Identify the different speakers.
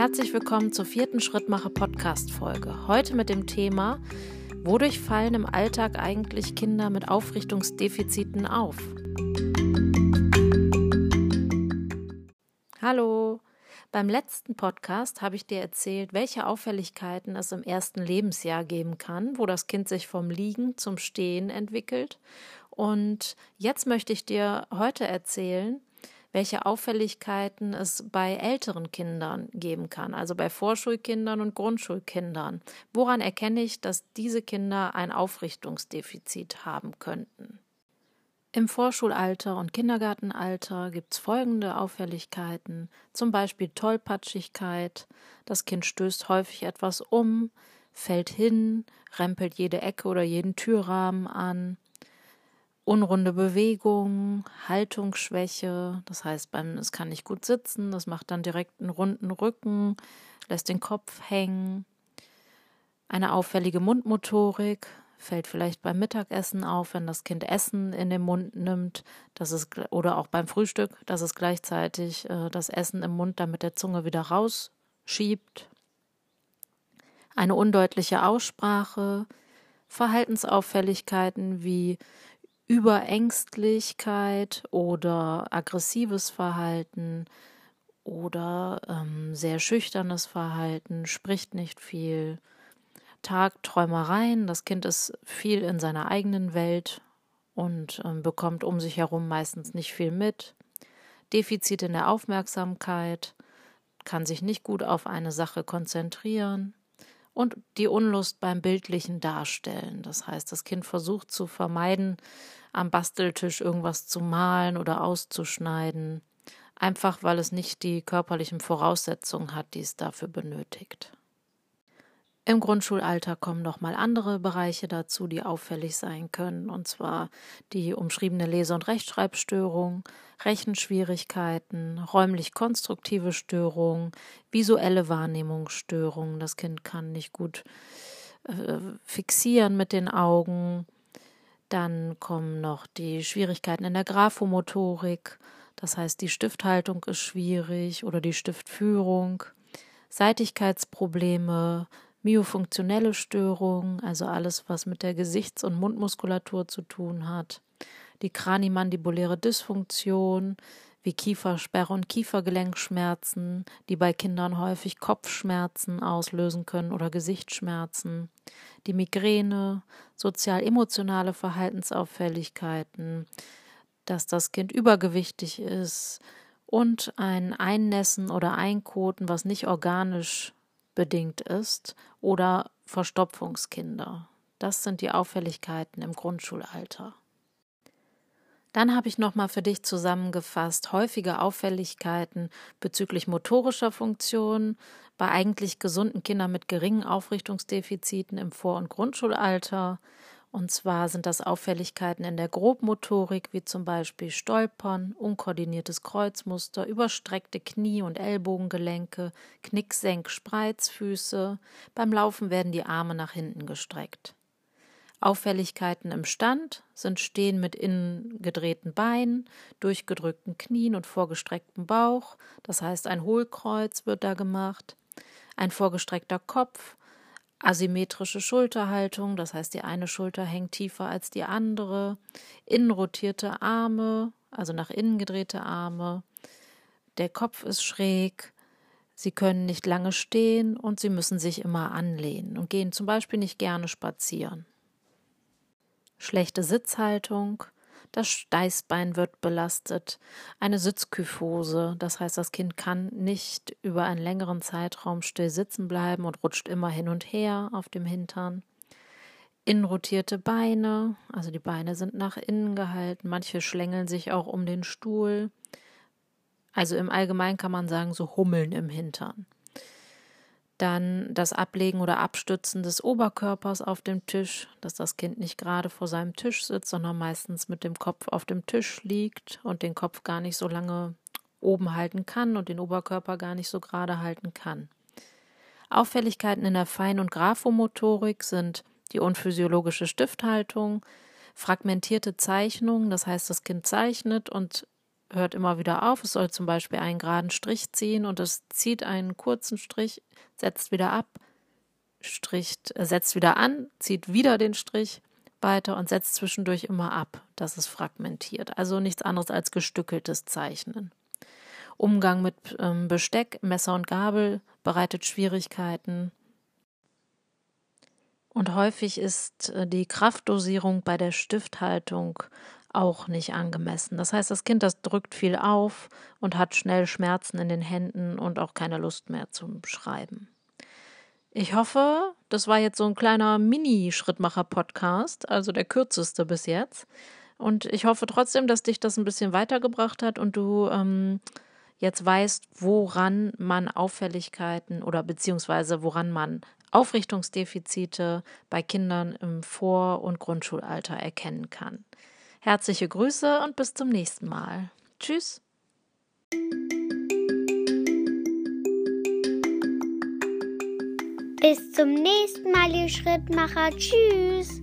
Speaker 1: Herzlich willkommen zur vierten Schrittmacher Podcast Folge. Heute mit dem Thema Wodurch fallen im Alltag eigentlich Kinder mit Aufrichtungsdefiziten auf? Hallo. Beim letzten Podcast habe ich dir erzählt, welche Auffälligkeiten es im ersten Lebensjahr geben kann, wo das Kind sich vom Liegen zum Stehen entwickelt. Und jetzt möchte ich dir heute erzählen, welche Auffälligkeiten es bei älteren Kindern geben kann, also bei Vorschulkindern und Grundschulkindern. Woran erkenne ich, dass diese Kinder ein Aufrichtungsdefizit haben könnten? Im Vorschulalter und Kindergartenalter gibt es folgende Auffälligkeiten, zum Beispiel Tollpatschigkeit, das Kind stößt häufig etwas um, fällt hin, rempelt jede Ecke oder jeden Türrahmen an, unrunde Bewegung, Haltungsschwäche, das heißt, es kann nicht gut sitzen, das macht dann direkt einen runden Rücken, lässt den Kopf hängen, eine auffällige Mundmotorik, fällt vielleicht beim Mittagessen auf, wenn das Kind Essen in den Mund nimmt, dass es, oder auch beim Frühstück, dass es gleichzeitig äh, das Essen im Mund dann mit der Zunge wieder rausschiebt. Eine undeutliche Aussprache, Verhaltensauffälligkeiten wie Überängstlichkeit oder aggressives Verhalten oder ähm, sehr schüchternes Verhalten, spricht nicht viel, Tagträumereien. Das Kind ist viel in seiner eigenen Welt und ähm, bekommt um sich herum meistens nicht viel mit. Defizit in der Aufmerksamkeit, kann sich nicht gut auf eine Sache konzentrieren und die Unlust beim bildlichen Darstellen. Das heißt, das Kind versucht zu vermeiden, am Basteltisch irgendwas zu malen oder auszuschneiden, einfach weil es nicht die körperlichen Voraussetzungen hat, die es dafür benötigt. Im Grundschulalter kommen nochmal andere Bereiche dazu, die auffällig sein können, und zwar die umschriebene Lese- und Rechtschreibstörung, Rechenschwierigkeiten, räumlich-konstruktive Störungen, visuelle Wahrnehmungsstörungen. Das Kind kann nicht gut äh, fixieren mit den Augen. Dann kommen noch die Schwierigkeiten in der Graphomotorik, das heißt, die Stifthaltung ist schwierig oder die Stiftführung, Seitigkeitsprobleme, myofunktionelle Störungen, also alles, was mit der Gesichts- und Mundmuskulatur zu tun hat, die kranimandibuläre Dysfunktion, wie Kiefersperre und Kiefergelenkschmerzen, die bei Kindern häufig Kopfschmerzen auslösen können oder Gesichtsschmerzen, die Migräne, sozial-emotionale Verhaltensauffälligkeiten, dass das Kind übergewichtig ist und ein Einnässen oder Einkoten, was nicht organisch bedingt ist oder Verstopfungskinder. Das sind die Auffälligkeiten im Grundschulalter. Dann habe ich nochmal für dich zusammengefasst häufige Auffälligkeiten bezüglich motorischer Funktionen bei eigentlich gesunden Kindern mit geringen Aufrichtungsdefiziten im Vor- und Grundschulalter und zwar sind das Auffälligkeiten in der Grobmotorik, wie zum Beispiel Stolpern, unkoordiniertes Kreuzmuster, überstreckte Knie- und Ellbogengelenke, Knicksenk, Spreizfüße. Beim Laufen werden die Arme nach hinten gestreckt. Auffälligkeiten im Stand sind Stehen mit innen gedrehten Beinen, durchgedrückten Knien und vorgestrecktem Bauch, das heißt ein Hohlkreuz wird da gemacht, ein vorgestreckter Kopf, asymmetrische Schulterhaltung, das heißt, die eine Schulter hängt tiefer als die andere, innenrotierte Arme, also nach innen gedrehte Arme, der Kopf ist schräg, sie können nicht lange stehen und sie müssen sich immer anlehnen und gehen zum Beispiel nicht gerne spazieren. Schlechte Sitzhaltung, das Steißbein wird belastet, eine Sitzkyphose, das heißt, das Kind kann nicht über einen längeren Zeitraum still sitzen bleiben und rutscht immer hin und her auf dem Hintern. Innenrotierte Beine, also die Beine sind nach innen gehalten, manche schlängeln sich auch um den Stuhl. Also im Allgemeinen kann man sagen, so Hummeln im Hintern. Dann das Ablegen oder Abstützen des Oberkörpers auf dem Tisch, dass das Kind nicht gerade vor seinem Tisch sitzt, sondern meistens mit dem Kopf auf dem Tisch liegt und den Kopf gar nicht so lange oben halten kann und den Oberkörper gar nicht so gerade halten kann. Auffälligkeiten in der Fein- und Graphomotorik sind die unphysiologische Stifthaltung, fragmentierte Zeichnung, das heißt, das Kind zeichnet und hört immer wieder auf. Es soll zum Beispiel einen geraden Strich ziehen und es zieht einen kurzen Strich, setzt wieder ab, stricht, äh, setzt wieder an, zieht wieder den Strich weiter und setzt zwischendurch immer ab. Das ist fragmentiert. Also nichts anderes als gestückeltes Zeichnen. Umgang mit ähm, Besteck, Messer und Gabel bereitet Schwierigkeiten. Und häufig ist äh, die Kraftdosierung bei der Stifthaltung auch nicht angemessen. Das heißt, das Kind, das drückt viel auf und hat schnell Schmerzen in den Händen und auch keine Lust mehr zum Schreiben. Ich hoffe, das war jetzt so ein kleiner Mini-Schrittmacher-Podcast, also der kürzeste bis jetzt. Und ich hoffe trotzdem, dass dich das ein bisschen weitergebracht hat und du ähm, jetzt weißt, woran man Auffälligkeiten oder beziehungsweise woran man Aufrichtungsdefizite bei Kindern im Vor- und Grundschulalter erkennen kann. Herzliche Grüße und bis zum nächsten Mal. Tschüss.
Speaker 2: Bis zum nächsten Mal, ihr Schrittmacher. Tschüss.